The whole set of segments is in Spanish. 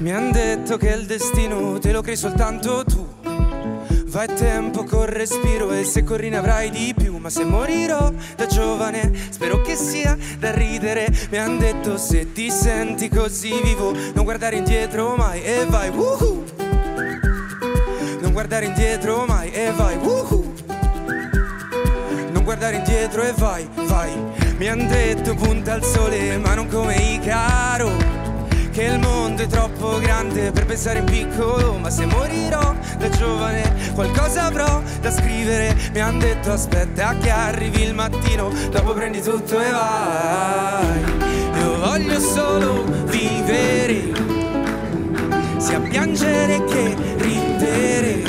Mi han detto che il destino te lo crei soltanto tu. Vai tempo col respiro e se corri ne avrai di più. Ma se morirò da giovane, spero che sia da ridere. Mi han detto se ti senti così vivo, non guardare indietro mai e vai. Woohoo! Non guardare indietro mai e vai. Woohoo! Non guardare indietro e vai, vai. Mi han detto punta al sole, ma non come i caro che il mondo è troppo grande per pensare in piccolo, ma se morirò da giovane qualcosa avrò da scrivere. Mi han detto aspetta che arrivi il mattino, dopo prendi tutto e vai. Io voglio solo vivere, sia piangere che ridere.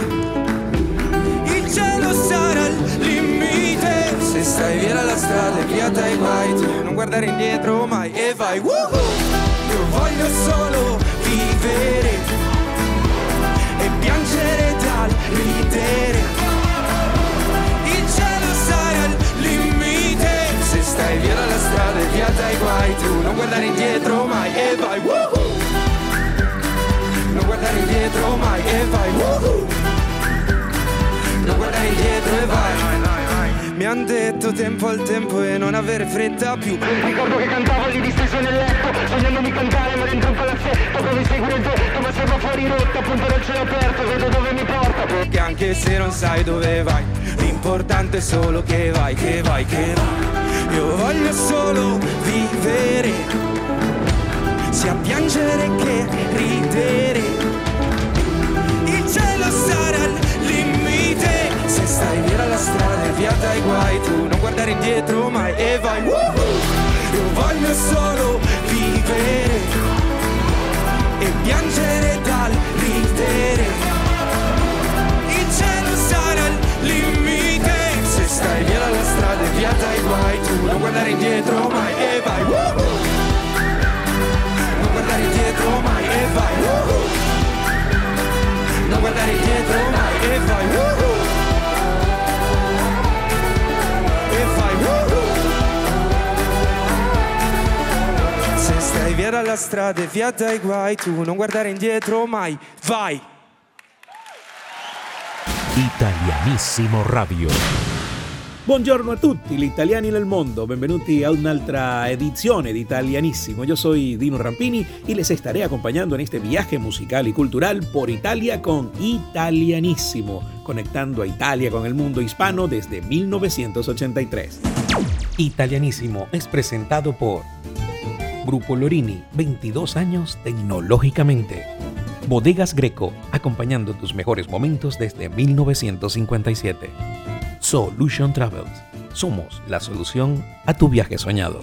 Il cielo sarà il limite, se stai via dalla strada e via dai guai, tu non guardare indietro mai e vai. Woohoo! Io voglio solo vivere Mi han detto tempo al tempo e non avere fretta più. Ricordo che cantavo lì disteso nel letto Sognando di cantare ma dentro un palazzetto Come seguire il vento ma sembra fuori rotta Appunto dal cielo aperto vedo dove mi porta. Perché anche se non sai dove vai L'importante è solo che vai, che vai, che vai. Io voglio solo vivere Sia piangere che ridere. Il cielo sarà Se stai via dalla strada e via dai guai Tu non guardare indietro mai e vai Woohoo! Io voglio solo vivere E piangere dal ridere Il cielo sarà il limite Se stai via dalla strada e via dai guai Tu non guardare indietro mai e vai Woohoo! Non guardare indietro mai e vai Woohoo! Non guardare indietro mai e vai Woohoo! Stai via dalla strada e via dai guai Tu non guardare indietro mai Vai! Italianissimo Radio. Buongiorno a tutti gli italiani nel mondo, benvenuti a un'altra edizione di Italianissimo. Yo soy Dino Rampini y les estaré acompañando en este viaje musical y cultural por Italia con Italianissimo, conectando a Italia con el mundo hispano desde 1983. Italianissimo es presentado por Grupo Lorini, 22 años tecnológicamente. Bodegas Greco, acompañando tus mejores momentos desde 1957. Solution Travels. Somos la solución a tu viaje soñado.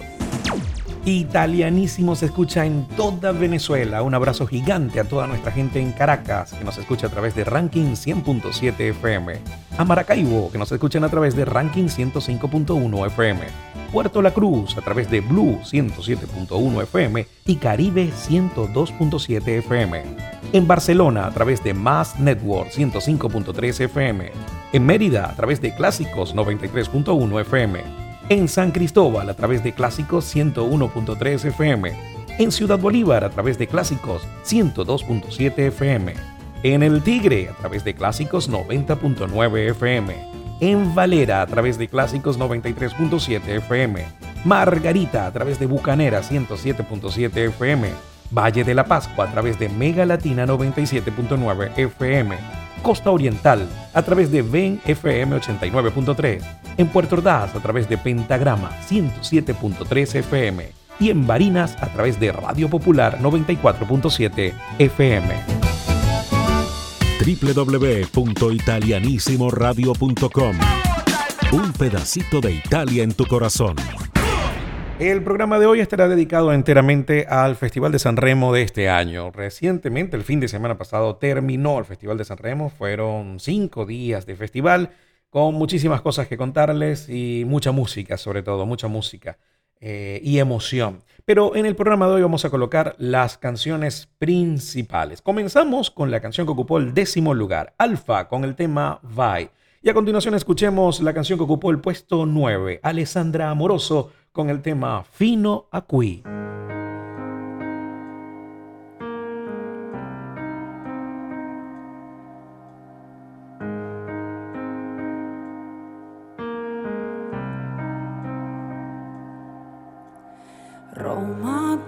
Italianísimo se escucha en toda Venezuela. Un abrazo gigante a toda nuestra gente en Caracas, que nos escucha a través de Ranking 100.7 FM. A Maracaibo, que nos escuchan a través de Ranking 105.1 FM. Puerto La Cruz, a través de Blue 107.1 FM y Caribe 102.7 FM. En Barcelona, a través de Mass Network 105.3 FM. En Mérida, a través de Clásicos 93.1 FM. En San Cristóbal, a través de Clásicos 101.3 FM. En Ciudad Bolívar, a través de Clásicos 102.7 FM. En El Tigre, a través de Clásicos 90.9 FM. En Valera, a través de Clásicos 93.7 FM. Margarita, a través de Bucanera 107.7 FM. Valle de la Pascua, a través de Mega Latina 97.9 FM. Costa Oriental, a través de Ven FM 89.3. En Puerto Ordaz, a través de Pentagrama 107.3 FM. Y en Barinas, a través de Radio Popular 94.7 FM. www.italianissimoradio.com Un pedacito de Italia en tu corazón. El programa de hoy estará dedicado enteramente al Festival de San Remo de este año. Recientemente, el fin de semana pasado, terminó el Festival de San Remo. Fueron cinco días de festival con muchísimas cosas que contarles y mucha música, sobre todo, mucha música eh, y emoción. Pero en el programa de hoy vamos a colocar las canciones principales. Comenzamos con la canción que ocupó el décimo lugar, Alfa, con el tema Vai. Y a continuación escuchemos la canción que ocupó el puesto 9, Alessandra Amoroso con el tema Fino a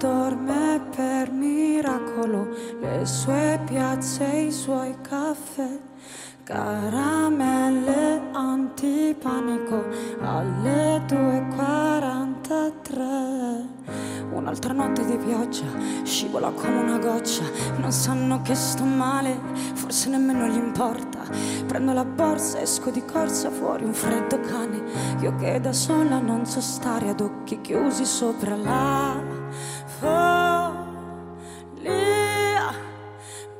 dorme per miracolo, le sue piazze, i suoi caffè Caramelle antipanico alle 2.43 Un'altra notte di pioggia scivola come una goccia Non sanno che sto male, forse nemmeno gli importa. Prendo la borsa, esco di corsa fuori un freddo cane Io che da sola non so stare ad occhi chiusi sopra la follia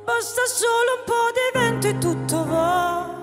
Basta solo un po' di vento e tutto vola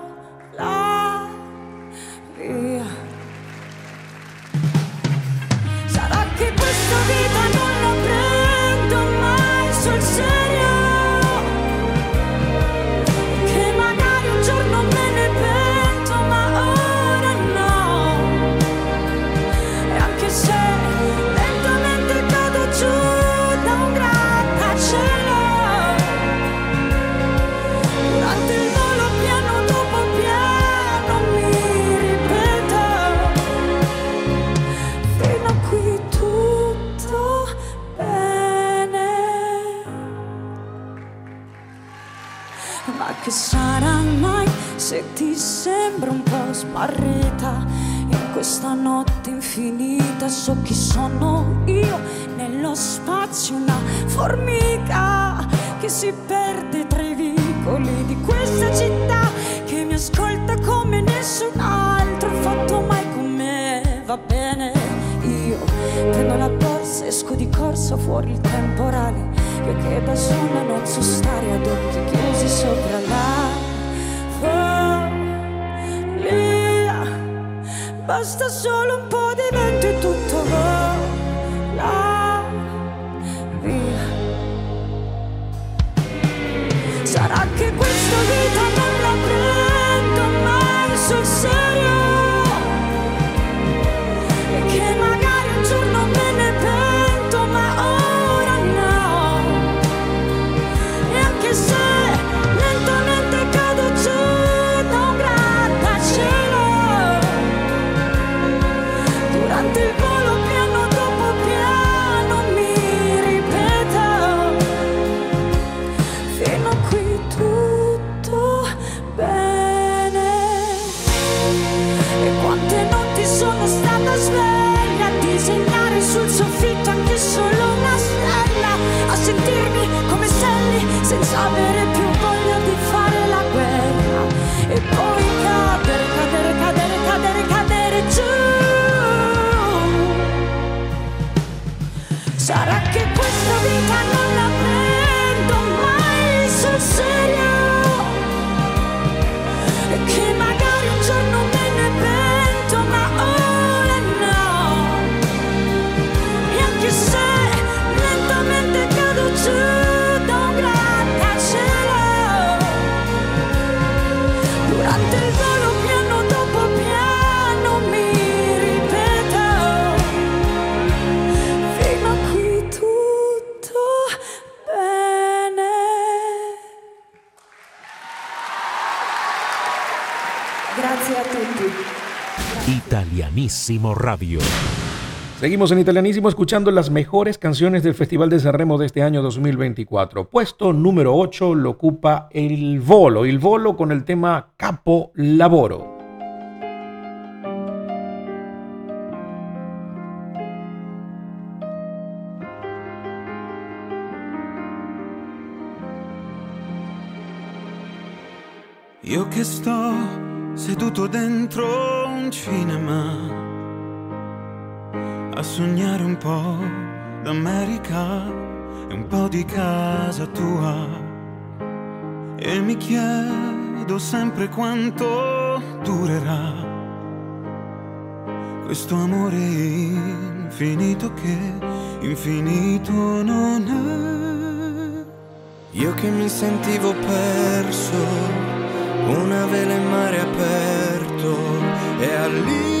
Italianísimo Radio. Seguimos en Italianísimo escuchando las mejores canciones del Festival de San Remo de este año 2024. Puesto número 8 lo ocupa El Volo, El Volo con el tema Capo Laboro. Io che sto seduto dentro un cinema a sognare un po' d'America e un po' di casa tua. E mi chiedo sempre quanto durerà questo amore infinito che infinito non è. Io che mi sentivo perso, una vela in mare aperto e all'inizio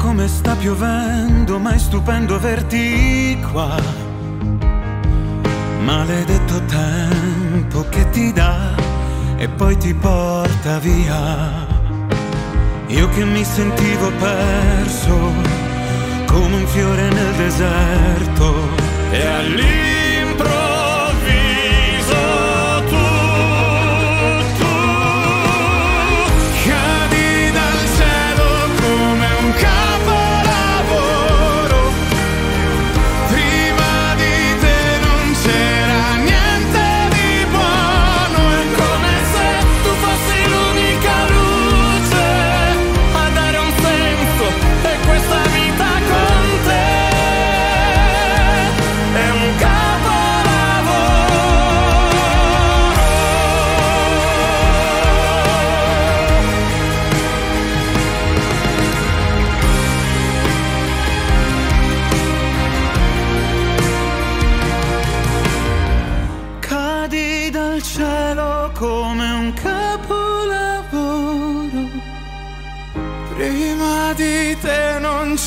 come sta piovendo, ma è stupendo averti qua. Maledetto tempo che ti dà e poi ti porta via. Io che mi sentivo perso come un fiore nel deserto e all'inizio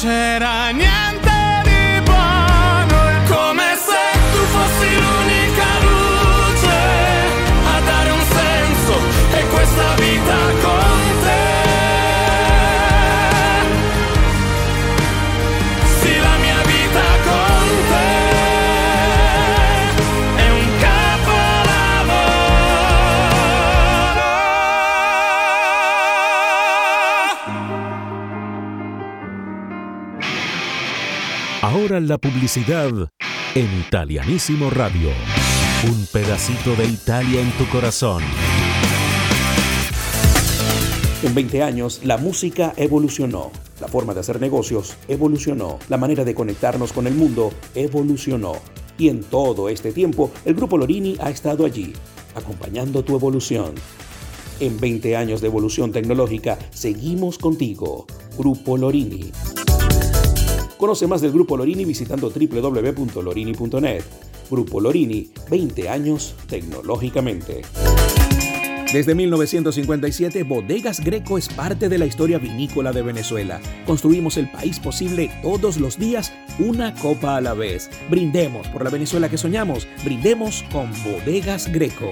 pretend Ahora la publicidad en Italianísimo Radio. Un pedacito de Italia en tu corazón. En 20 años, la música evolucionó. La forma de hacer negocios evolucionó. La manera de conectarnos con el mundo evolucionó. Y en todo este tiempo, el Grupo Lorini ha estado allí, acompañando tu evolución. En 20 años de evolución tecnológica, seguimos contigo. Grupo Lorini. Conoce más del Grupo Lorini visitando www.lorini.net. Grupo Lorini, 20 años tecnológicamente. Desde 1957, Bodegas Greco es parte de la historia vinícola de Venezuela. Construimos el país posible todos los días, una copa a la vez. Brindemos por la Venezuela que soñamos. Brindemos con Bodegas Greco.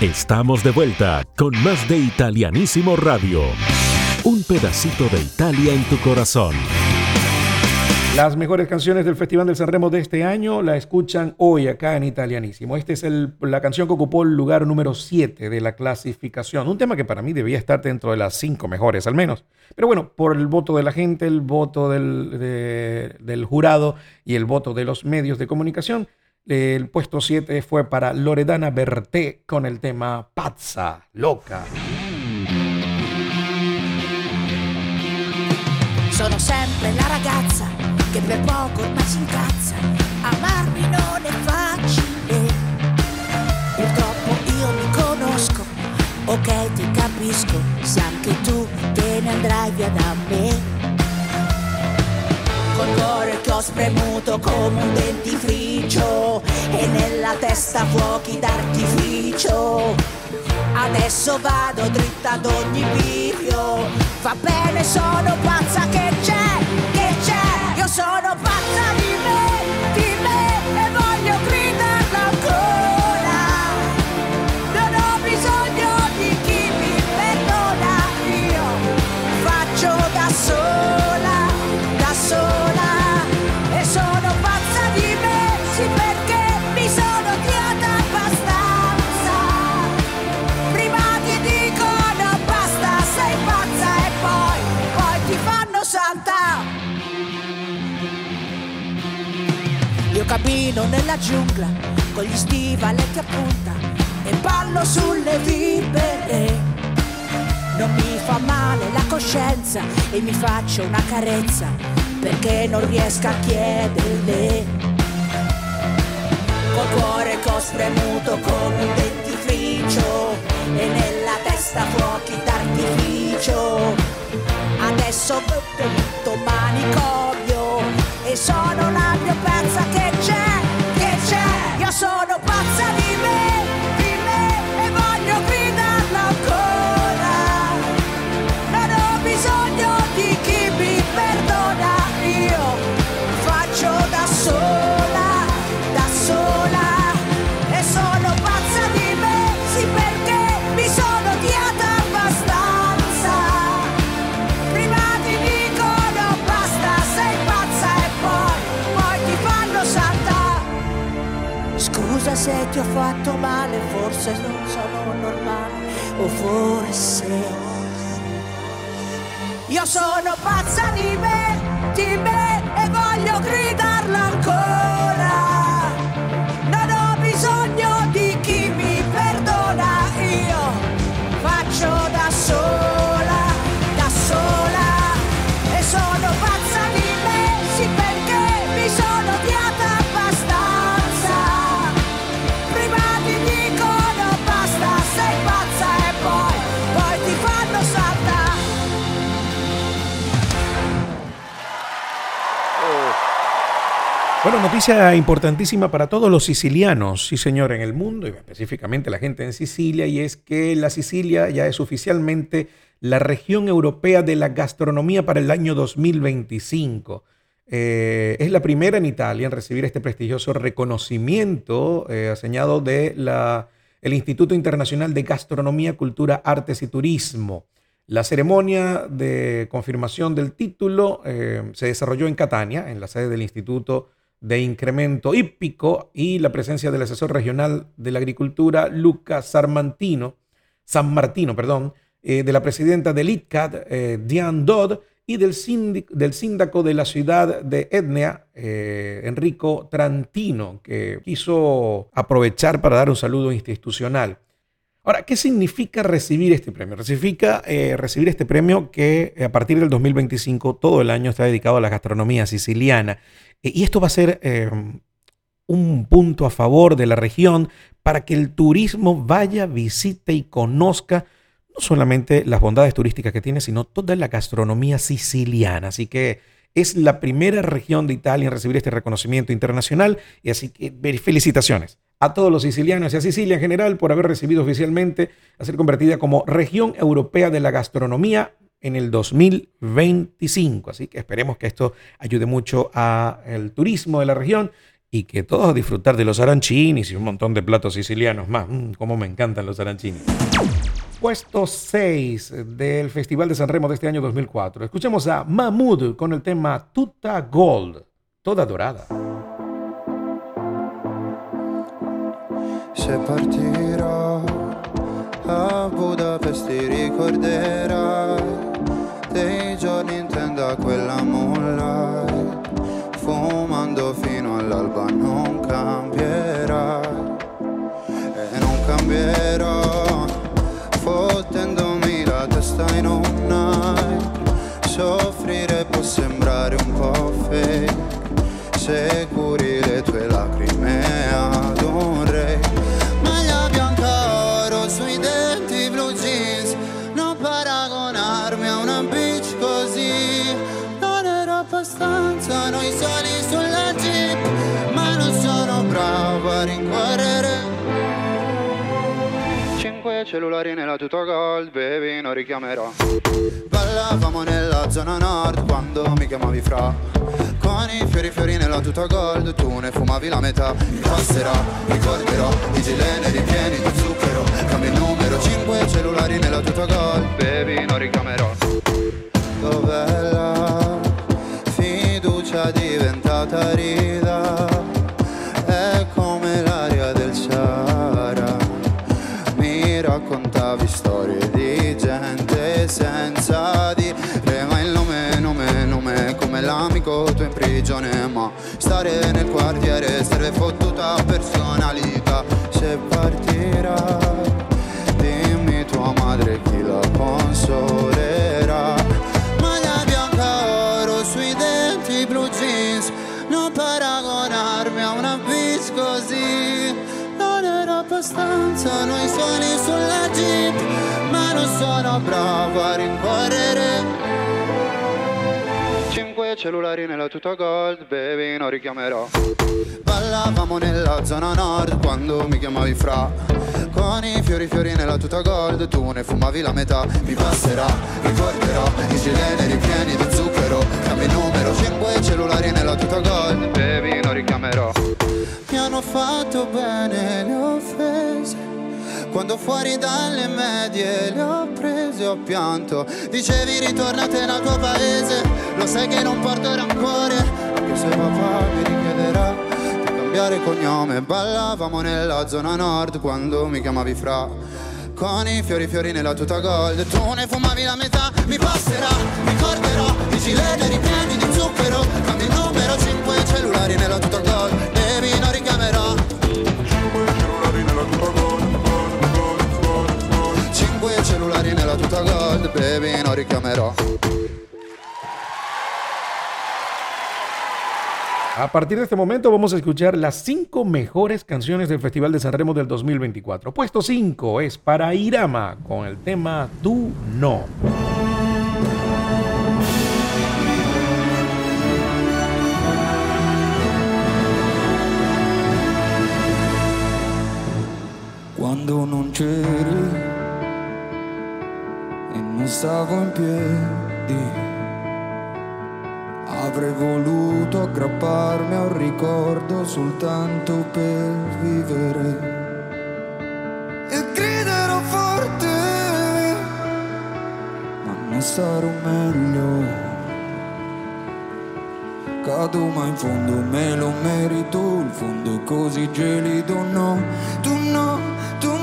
Estamos de vuelta con más de Italianísimo Radio. Un pedacito de Italia en tu corazón. Las mejores canciones del Festival del Sanremo de este año la escuchan hoy acá en Italianísimo. Esta es la canción que ocupó el lugar número 7 de la clasificación. Un tema que para mí debía estar dentro de las 5 mejores al menos. Pero bueno, por el voto de la gente, el voto del, del jurado y el voto de los medios de comunicación, el puesto 7 fue para Loredana Berté con el tema Pazza, loca. Sono sempre la ragazza che per poco ormai si incazza. Amarmi non è facile. Purtroppo io mi conosco. Ok, ti capisco se anche tu te ne andrai via da me. Col cuore che ho spremuto come un dentifricio e nella testa fuochi d'artificio. Adesso vado dritta ad ogni bivio, va bene, sono pazza che c'è, che c'è, io sono pazza di me, cammino nella giungla con gli stivaletti a punta e ballo sulle vibere. Non mi fa male la coscienza e mi faccio una carezza perché non riesco a chiederle. Col cuore che ho spremuto come un dentifricio e nella testa fuochi d'artificio. Adesso tutto manicomio e sono una mia pezza che c'è, che c'è. Io sono pazza di me, fatto male, forse non sono normale, o forse... Io sono pazza di me, di me e voglio gridarla ancora. Bueno, noticia importantísima para todos los sicilianos, sí señor, en el mundo y específicamente la gente en Sicilia, y es que la Sicilia ya es oficialmente la región europea de la gastronomía para el año 2025. Eh, es la primera en Italia en recibir este prestigioso reconocimiento eh, aseñado de la, el Instituto Internacional de Gastronomía, Cultura, Artes y Turismo. La ceremonia de confirmación del título eh, se desarrolló en Catania, en la sede del Instituto de Incremento Hípico, y la presencia del asesor regional de la agricultura, Luca Sarmantino, San Martino, perdón, eh, de la presidenta del ITCAT, eh, Diane Dodd, y del, síndic- del síndaco de la ciudad de Etnea, eh, Enrico Trantino, que quiso aprovechar para dar un saludo institucional. Ahora, ¿qué significa recibir este premio? Significa eh, recibir este premio que eh, a partir del 2025 todo el año está dedicado a la gastronomía siciliana. Eh, y esto va a ser eh, un punto a favor de la región para que el turismo vaya, visite y conozca no solamente las bondades turísticas que tiene, sino toda la gastronomía siciliana. Así que es la primera región de Italia en recibir este reconocimiento internacional y así que felicitaciones a todos los sicilianos y a Sicilia en general por haber recibido oficialmente a ser convertida como región europea de la gastronomía en el 2025. Así que esperemos que esto ayude mucho al turismo de la región y que todos disfrutar de los arancinis y un montón de platos sicilianos más. Mm, cómo me encantan los arancinis. Puesto 6 del Festival de San Remo de este año 2004. Escuchemos a Mahmood con el tema Tutta Gold, toda dorada. Se partirò a Budapest ti ricorderai dei giorni in tenda quella moonlight fumando fino all'alba non se curi le tue lacrime ad un re. Maglia bianca oro sui denti blu jeans. Non paragonarmi a una bitch così. Non era abbastanza noi soli sulla jeep Ma non sono bravo a rincorrere. Cinque cellulari nella tuta gold, baby, non richiamerò. Ballavamo nella zona nord quando mi chiamavi fra. I fiori fiori nella tuta gold, tu ne fumavi la metà. Mi passerà, ricorderò, i gilene ripieni di zucchero. Cambio il numero, cinque cellulari nella tuta gold, baby, non richiamerò. Dov'è la fiducia diventata rida? Tuo in prigione. Ma stare nel quartiere serve fottuta personalità. Se partirai, dimmi tua madre chi la consolerà. Maglia bianca oro sui denti blu jeans Non paragonarmi a una bis così Non era abbastanza noi suoni sulla jeep Ma non sono bravo a rincorrere Cinque cellulari nella tuta gold, baby, non richiamerò. Ballavamo nella zona nord quando mi chiamavi fra. Con i fiori fiori nella tuta gold, tu ne fumavi la metà. Mi passerà, ricorderò, i gilene ripieni di zucchero. Cambio il numero, cinque cellulari nella tuta gold, baby, non richiamerò. Mi hanno fatto bene le offese. Quando fuori dalle medie le ho prese ho pianto. Dicevi ritornate nel tuo paese. Lo sai che non porto rancore. Anche se papà mi richiederà Di cambiare cognome. Ballavamo nella zona nord Quando mi chiamavi fra. Con i fiori fiori nella tuta gold. Tu ne fumavi la metà, mi passerà. Ricorderò i gilene ripieni di zucchero. Cambio il numero 5 cellulari nella tuta gold. Baby non baby. A partir de este momento vamos a escuchar las cinco mejores canciones del Festival de San Remo del 2024. Puesto 5 es para Irama con el tema Tú no. C'eri e non stavo in piedi, avrei voluto aggrapparmi a un ricordo soltanto per vivere. E griderò forte, ma non sarò meglio. Cado ma in fondo me lo merito, il fondo è così gelido, no, tu no, tu no,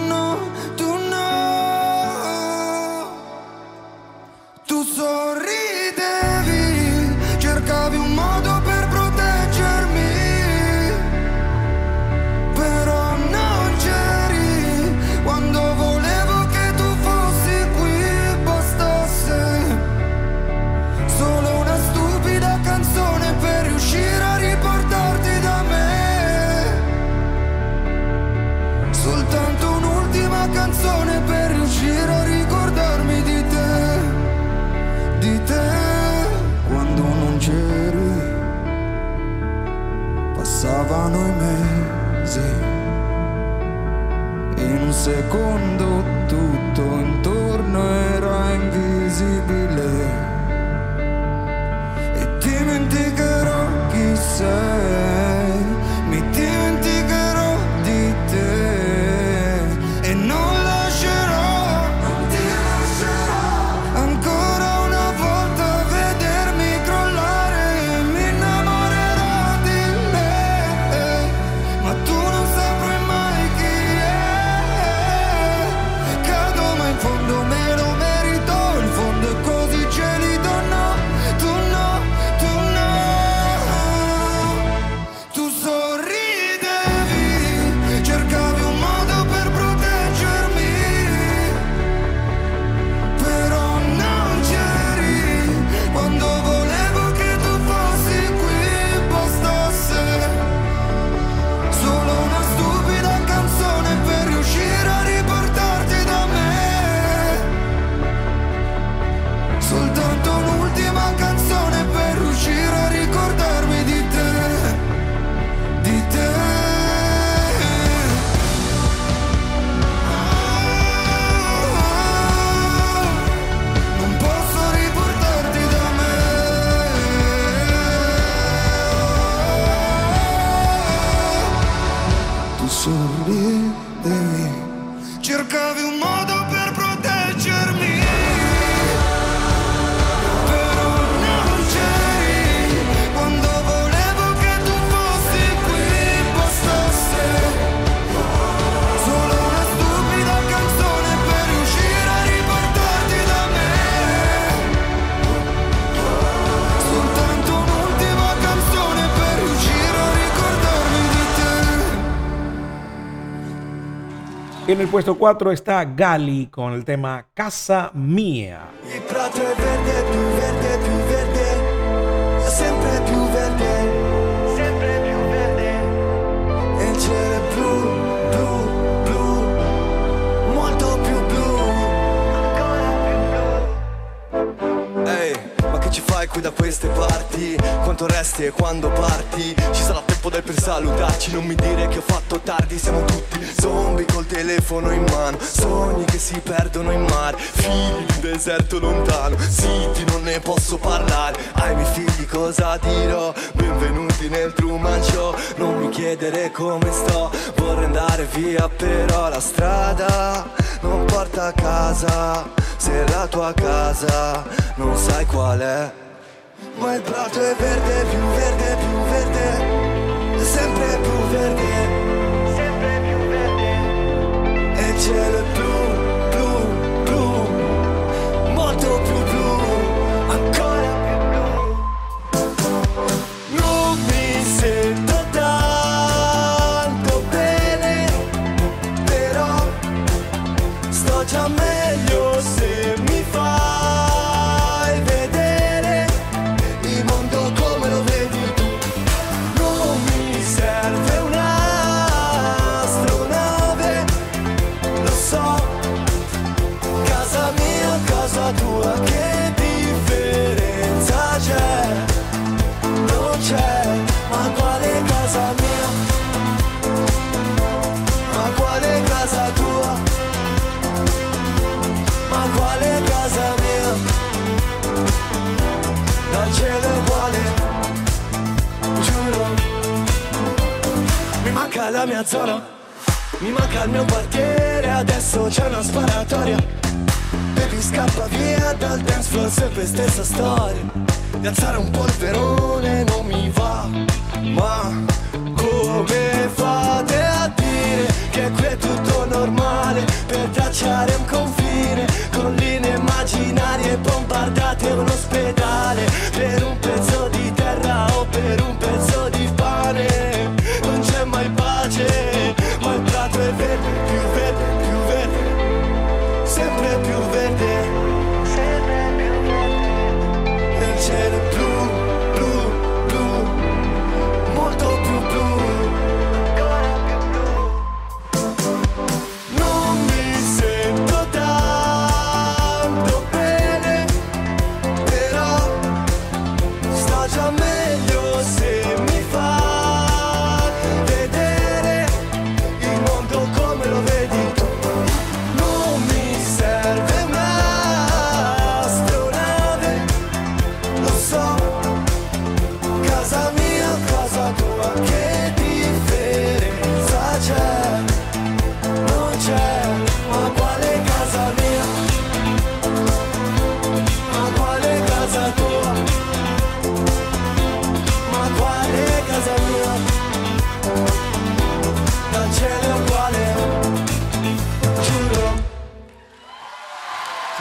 En el puesto 4 está Gali con el tema Casa Mía. Il qui da queste parti? Quanto resti e quando parti? Ci sarà tempo del per salutarci, non mi dire che ho fatto tardi, siamo tutti zombie col telefono in mano, sogni che si perdono in mare, figli di un deserto lontano, zitti non ne posso parlare, ai miei figli cosa dirò? Benvenuti nel Truman Show, non mi chiedere come sto, vorrei andare via però la strada non porta a casa, se la tua casa non sai qual è. Ma il prato è verde, più verde, più verde, sempre più verde, sempre più verde. E il cielo è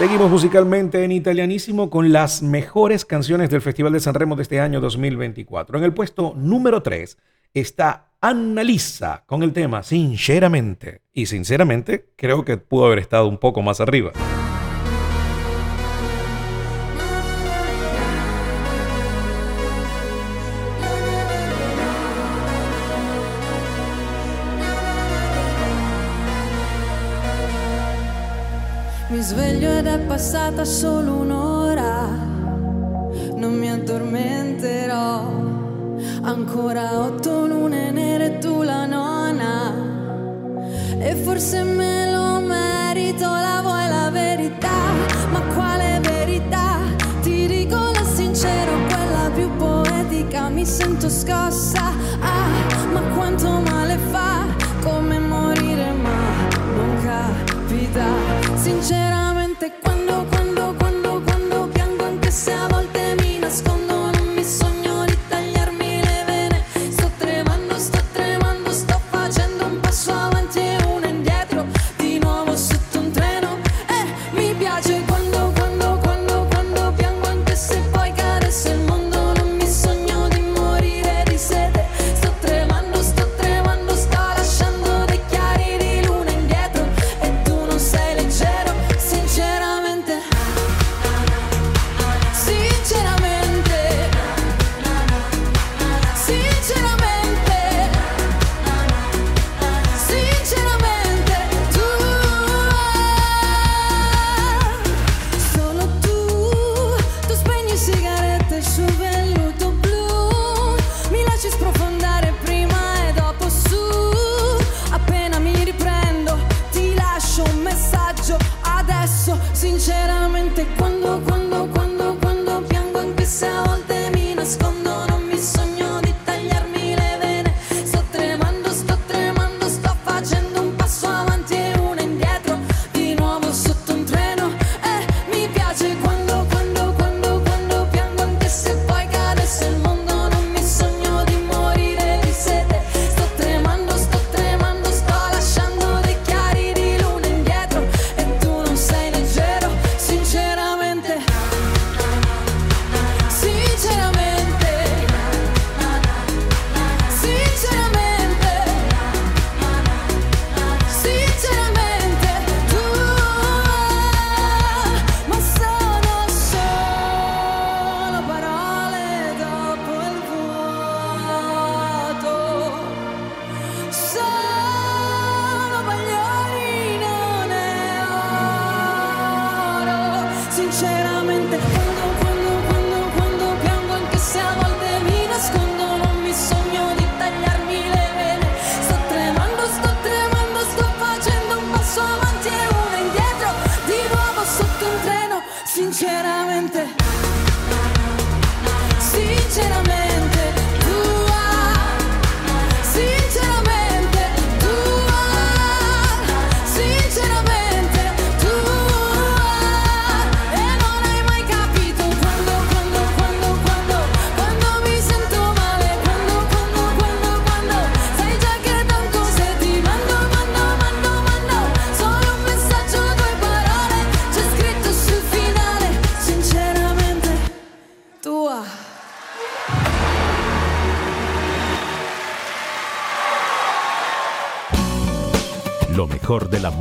Seguimos musicalmente en italianísimo con las mejores canciones del Festival de San Remo de este año 2024. En el puesto número 3 está Annalisa con el tema Sinceramente. Y sinceramente creo que pudo haber estado un poco más arriba. Sveglio ed è passata solo un'ora, non mi addormenterò. Ancora otto lune nere, tu la nona. E forse me lo merito, la vuoi la verità? Ma quale verità? Ti dico la sincero, quella più poetica. Mi sento scossa, ah, ma quanto male fa, come morire, ma non capita. Sinceramente,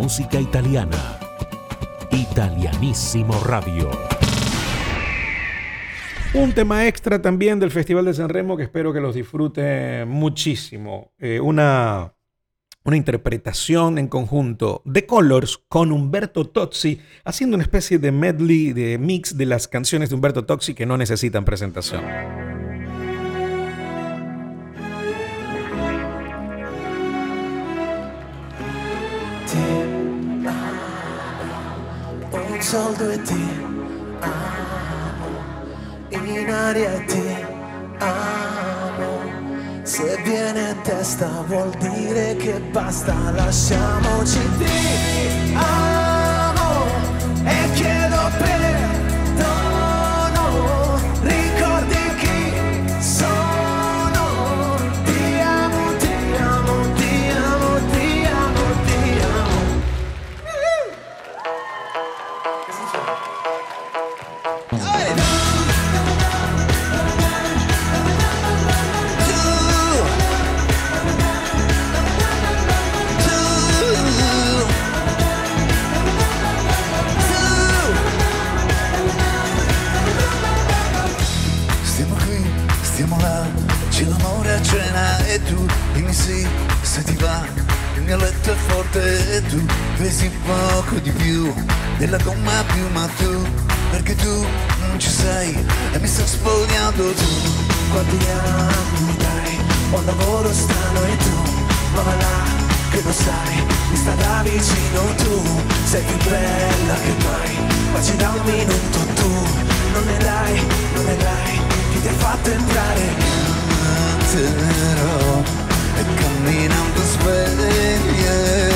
música italiana. Italianissimo Radio. Un tema extra también del Festival de San Remo que espero que los disfruten muchísimo. Eh, una, una interpretación en conjunto de Colors con Humberto Tozzi, haciendo una especie de medley, de mix de las canciones de Humberto Tozzi que no necesitan presentación. Soldo e ti amo, in aria e ti amo. Se viene in testa vuol dire che basta, lasciamoci ti amo e chiedo perdono. Mio letto è forte e tu pesi poco di più della gomma più ma tu, perché tu non ci sei e mi sto spogliando tu. Quanti anni dai, ho un lavoro strano e tu, ma va là, che lo sai, mi sta da vicino tu, sei più bella che mai, ma ci da un minuto tu, non ne dai, non ne dai, chi ti ha fatto entrare? Canterò Caminando, sueño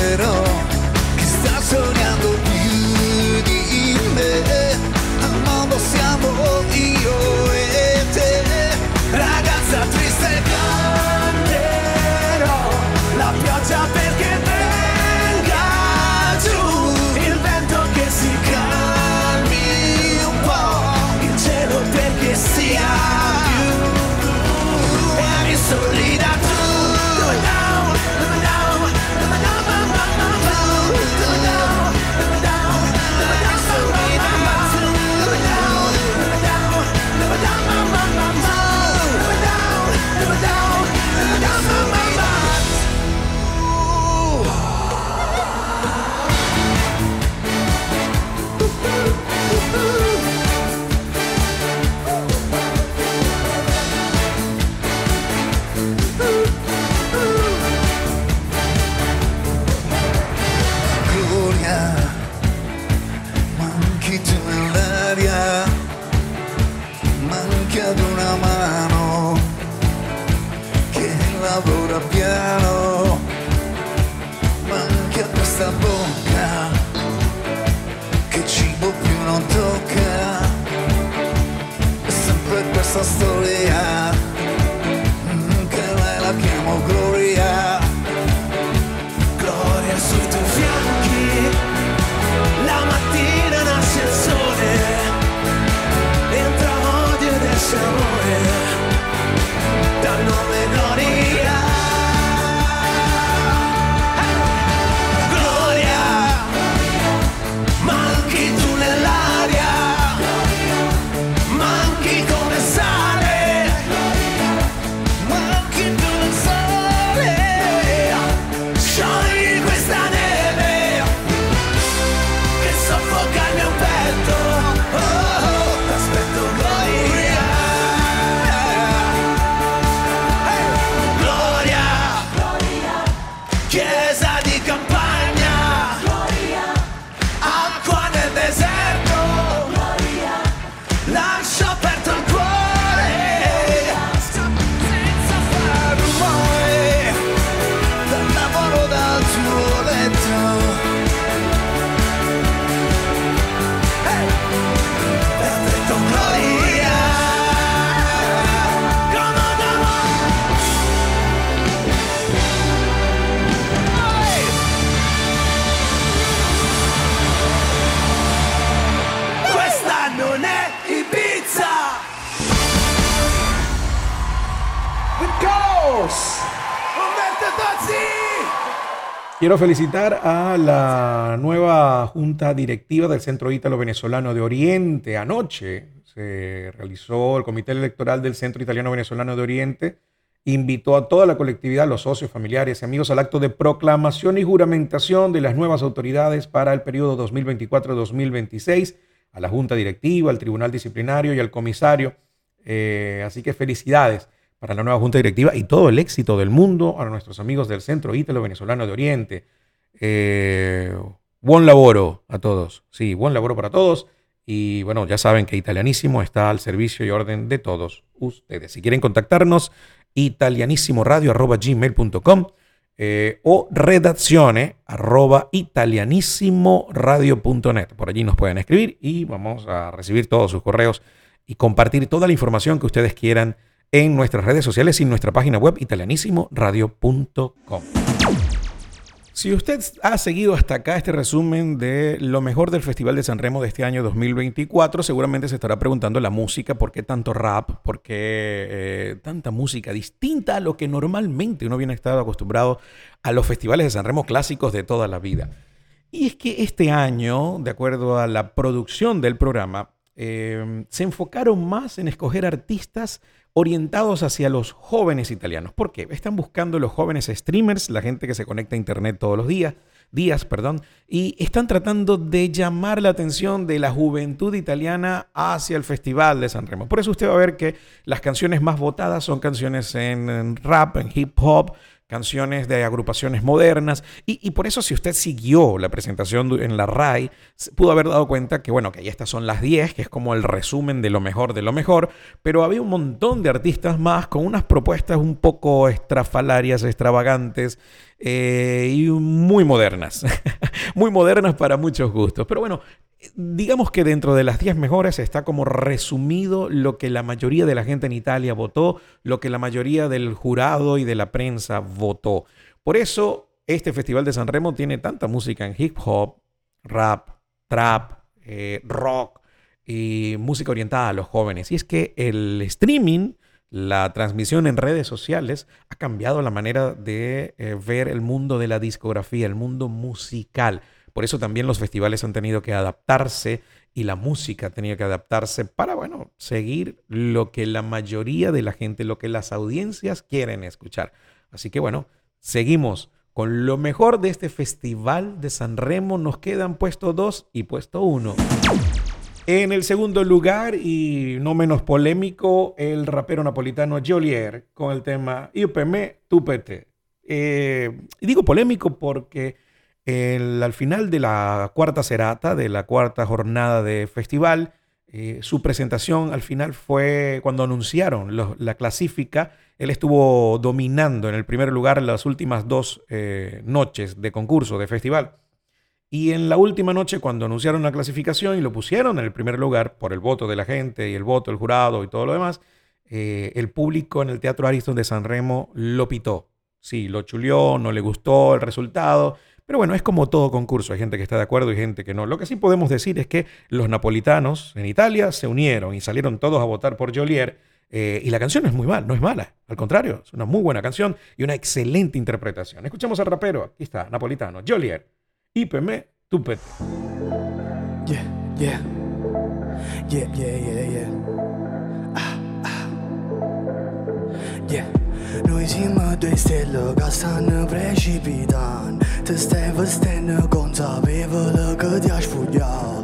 Quiero felicitar a la nueva junta directiva del Centro Ítalo Venezolano de Oriente. Anoche se realizó el Comité Electoral del Centro Italiano Venezolano de Oriente. Invitó a toda la colectividad, los socios, familiares y amigos al acto de proclamación y juramentación de las nuevas autoridades para el periodo 2024-2026, a la junta directiva, al tribunal disciplinario y al comisario. Eh, así que felicidades para la nueva Junta Directiva y todo el éxito del mundo a nuestros amigos del Centro Ítalo Venezolano de Oriente. Eh, buen laboro a todos. Sí, buen laboro para todos. Y bueno, ya saben que Italianísimo está al servicio y orden de todos ustedes. Si quieren contactarnos, italianissimoradio.gmail.com eh, o redaccione. Por allí nos pueden escribir y vamos a recibir todos sus correos y compartir toda la información que ustedes quieran en nuestras redes sociales y en nuestra página web italianisimoradio.com. Si usted ha seguido hasta acá este resumen de lo mejor del Festival de San Remo de este año 2024, seguramente se estará preguntando la música, por qué tanto rap, por qué eh, tanta música distinta a lo que normalmente uno viene estado acostumbrado a los festivales de San Remo clásicos de toda la vida. Y es que este año, de acuerdo a la producción del programa, eh, se enfocaron más en escoger artistas orientados hacia los jóvenes italianos. ¿Por qué? Están buscando los jóvenes streamers, la gente que se conecta a internet todos los días, días, perdón, y están tratando de llamar la atención de la juventud italiana hacia el Festival de San Remo. Por eso usted va a ver que las canciones más votadas son canciones en rap, en hip hop, canciones de agrupaciones modernas. Y, por eso si usted siguió la presentación en la RAI, pudo haber dado cuenta que, bueno, que estas son las 10, que es como el resumen de lo mejor de lo mejor, pero había un montón de artistas más con unas propuestas un poco estrafalarias, extravagantes eh, y muy modernas. muy modernas para muchos gustos. Pero bueno, digamos que dentro de las 10 mejores está como resumido lo que la mayoría de la gente en Italia votó, lo que la mayoría del jurado y de la prensa votó. Por eso este Festival de San Remo tiene tanta música en hip hop, rap, trap, eh, rock y música orientada a los jóvenes. Y es que el streaming, la transmisión en redes sociales, ha cambiado la manera de eh, ver el mundo de la discografía, el mundo musical. Por eso también los festivales han tenido que adaptarse y la música ha tenido que adaptarse para, bueno, seguir lo que la mayoría de la gente, lo que las audiencias quieren escuchar. Así que, bueno, seguimos con lo mejor de este festival de San Remo. Nos quedan puesto 2 y puesto 1. En el segundo lugar, y no menos polémico, el rapero napolitano Jolier con el tema Io per me, tu per te. Eh, digo polémico porque al final de la cuarta serata, de la cuarta jornada de festival, eh, su presentación al final fue cuando anunciaron la clasifica. Él estuvo dominando en el primer lugar las últimas dos eh, noches de concurso, de festival. Y en la última noche, cuando anunciaron la clasificación y lo pusieron en el primer lugar por el voto de la gente y el voto del jurado y todo lo demás, eh, el público en el Teatro Ariston de San Remo lo pitó. Sí, lo chulió, no le gustó el resultado pero bueno, es como todo concurso, hay gente que está de acuerdo y gente que no. Lo que sí podemos decir es que los napolitanos en Italia se unieron y salieron todos a votar por Jolier. Eh, y la canción es muy mal, no es mala, al contrario, es una muy buena canción y una excelente interpretación. Escuchemos al rapero, aquí está, napolitano, Jolier, Ipeme Tupete. Yeah, yeah, yeah, yeah, yeah, yeah. Ah, ah. Yeah. Noizima destelă, gasană, vrea și bidan. Tăstevă stenă, gonța, bevălă, că de-aș fugia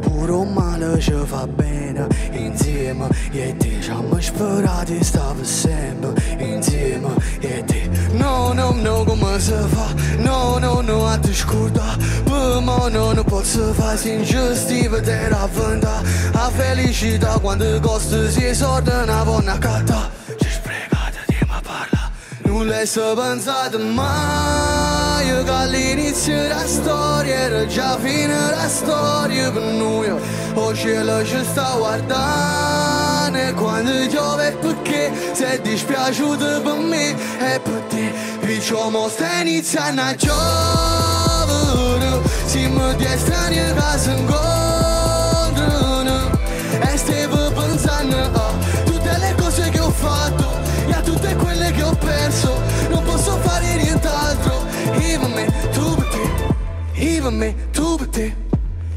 Puro mală și va bine, intimă, e te Și am spărat de stavă sembă, intimă, e te No, no, no, cum să va, no, no, no, atunci curta. Pă, mă, no, nu pot să faci injustivă de la vânta. A felicita, da, quando gostas e sortă, n-avona cata. Non l'hai pensato mai che all'inizio della storia era già fine la storia per noi O cielo ci sta guardando quando piove perché? Sei dispiaciuto per me e per te. Perciò mo sta iniziando a giovere Siamo di estranei che si per me, tu te,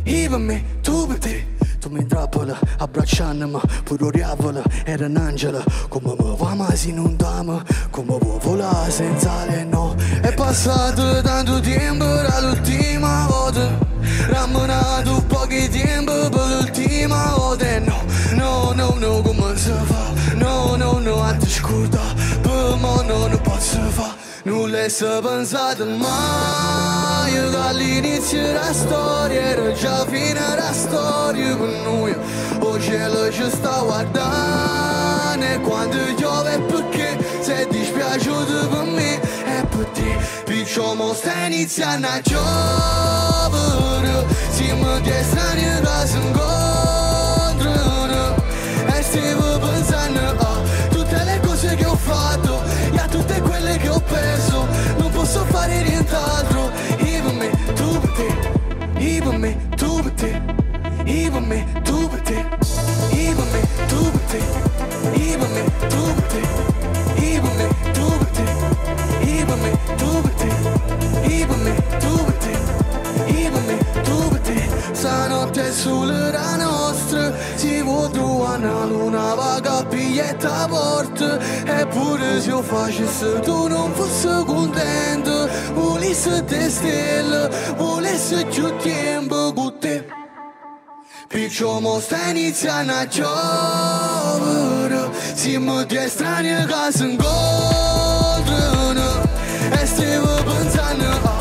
io per me, tu per te. Tu mi intrappola, abbracciandomi, pure oriavola, era un angelo, come mi va ma si inondama, come può volare senza le no. È passato tanto tempo dall'ultima volta, rammonato pochi tempo per l'ultima volta, no, no, no, no, come si fa, no, no, no, a te scorda, per me no, non posso fare. Nulla è pensato mai Che all'inizio della storia Era già fine la storia per noi O cielo ci sta guardando E quando piove è perché Sei dispiaciuto per me È per te Piccio mo sta iniziando a giovere Siamo due strani che perso Non posso fare nient'altro. Io me, tu per te. Io me, tu per te. Io me, tu per te. Io me, tu per te. Io me, tu per te. Io me, tu per te. Me, tu per te. Io me, tu per te. Me, tu per te Stanotte la nostra Si trovare una luna vaga biglietta a porta Eppure se io facessi tu non fossi contento Volessi te stelle Volessi più tempo con te. Piccio mo sta iniziando a giovere. Siamo due strani che si incontrano. E stiamo pensando a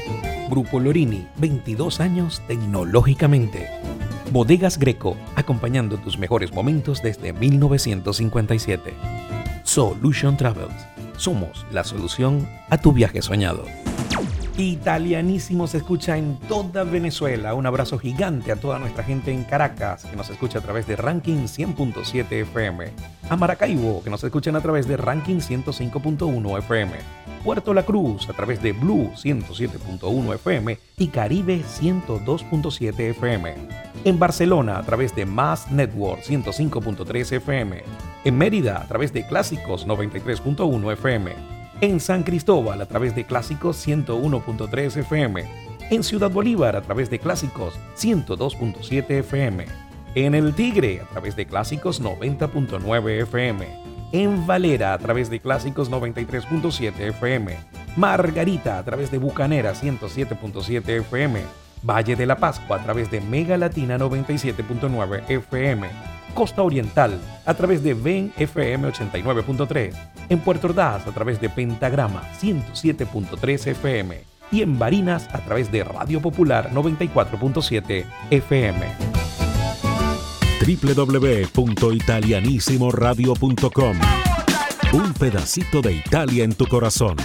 Grupo Lorini, 22 años tecnológicamente. Bodegas Greco, acompañando tus mejores momentos desde 1957. Solution Travels, somos la solución a tu viaje soñado. Italianísimo se escucha en toda Venezuela. Un abrazo gigante a toda nuestra gente en Caracas, que nos escucha a través de Ranking 100.7 FM. A Maracaibo, que nos escuchan a través de Ranking 105.1 FM. Puerto La Cruz, a través de Blue 107.1 FM y Caribe 102.7 FM. En Barcelona, a través de Mass Network 105.3 FM. En Mérida, a través de Clásicos 93.1 FM en San Cristóbal a través de Clásicos 101.3 FM, en Ciudad Bolívar a través de Clásicos 102.7 FM, en El Tigre a través de Clásicos 90.9 FM, en Valera a través de Clásicos 93.7 FM, Margarita a través de Bucanera 107.7 FM, Valle de la Pascua a través de Mega Latina 97.9 FM, Costa Oriental a través de Ven FM 89.3, en Puerto Ordaz a través de Pentagrama 107.3 FM y en Barinas a través de Radio Popular 94.7 FM. www.italianissimoradio.com Un pedacito de Italia en tu corazón.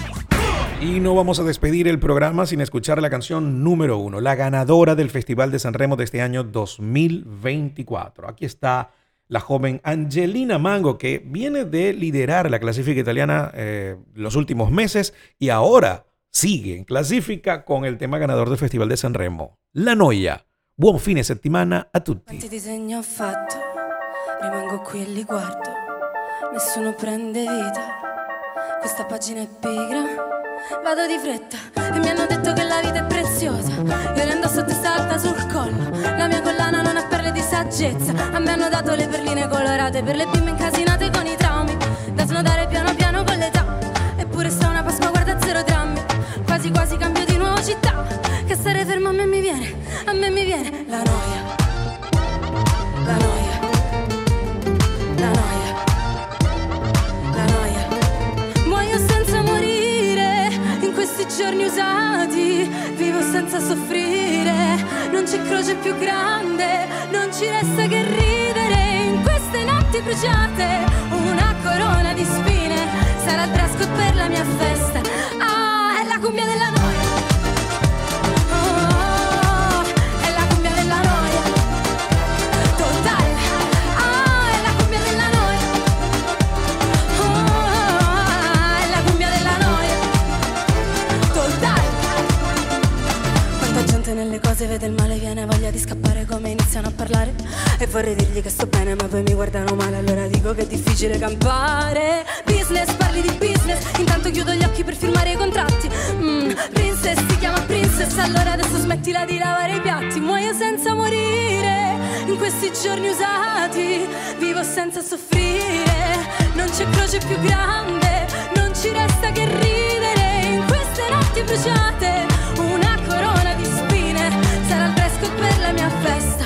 Y no vamos a despedir el programa sin escuchar la canción número uno, la ganadora del Festival de San Remo de este año 2024. Aquí está la joven Angelina Mango, que viene de liderar la clasifica italiana eh, los últimos meses y ahora sigue en clasifica con el tema ganador del Festival de San Remo, La Noia. Buon fine settimana a tutti. Quanti disegni ho fatto, rimango qui e li guardo, nessuno prende vita, questa pagina è pigra, vado di fretta e mi hanno detto che la vita è preziosa, io le indosso testa alta sul collo, la mia collana non ha perle di saggezza, a me hanno dato le perline colorate per le bimbe incasinate con senza soffrire, non c'è croce più grande, non ci resta che ridere in queste notti bruciate, una corona di spine, sarà il dress per la mia festa, parlare. E vorrei dirgli che sto bene, ma poi mi guardano male, allora dico che è difficile campare. Business, parli di business, intanto chiudo gli occhi per firmare i contratti. Mm, princess si chiama princess, allora adesso smettila di lavare i piatti. Muoio senza morire, in questi giorni usati, vivo senza soffrire. Non c'è croce più grande, non ci resta che ridere in queste notti bruciate. Una corona di spine, sarà il dress code per la mia festa.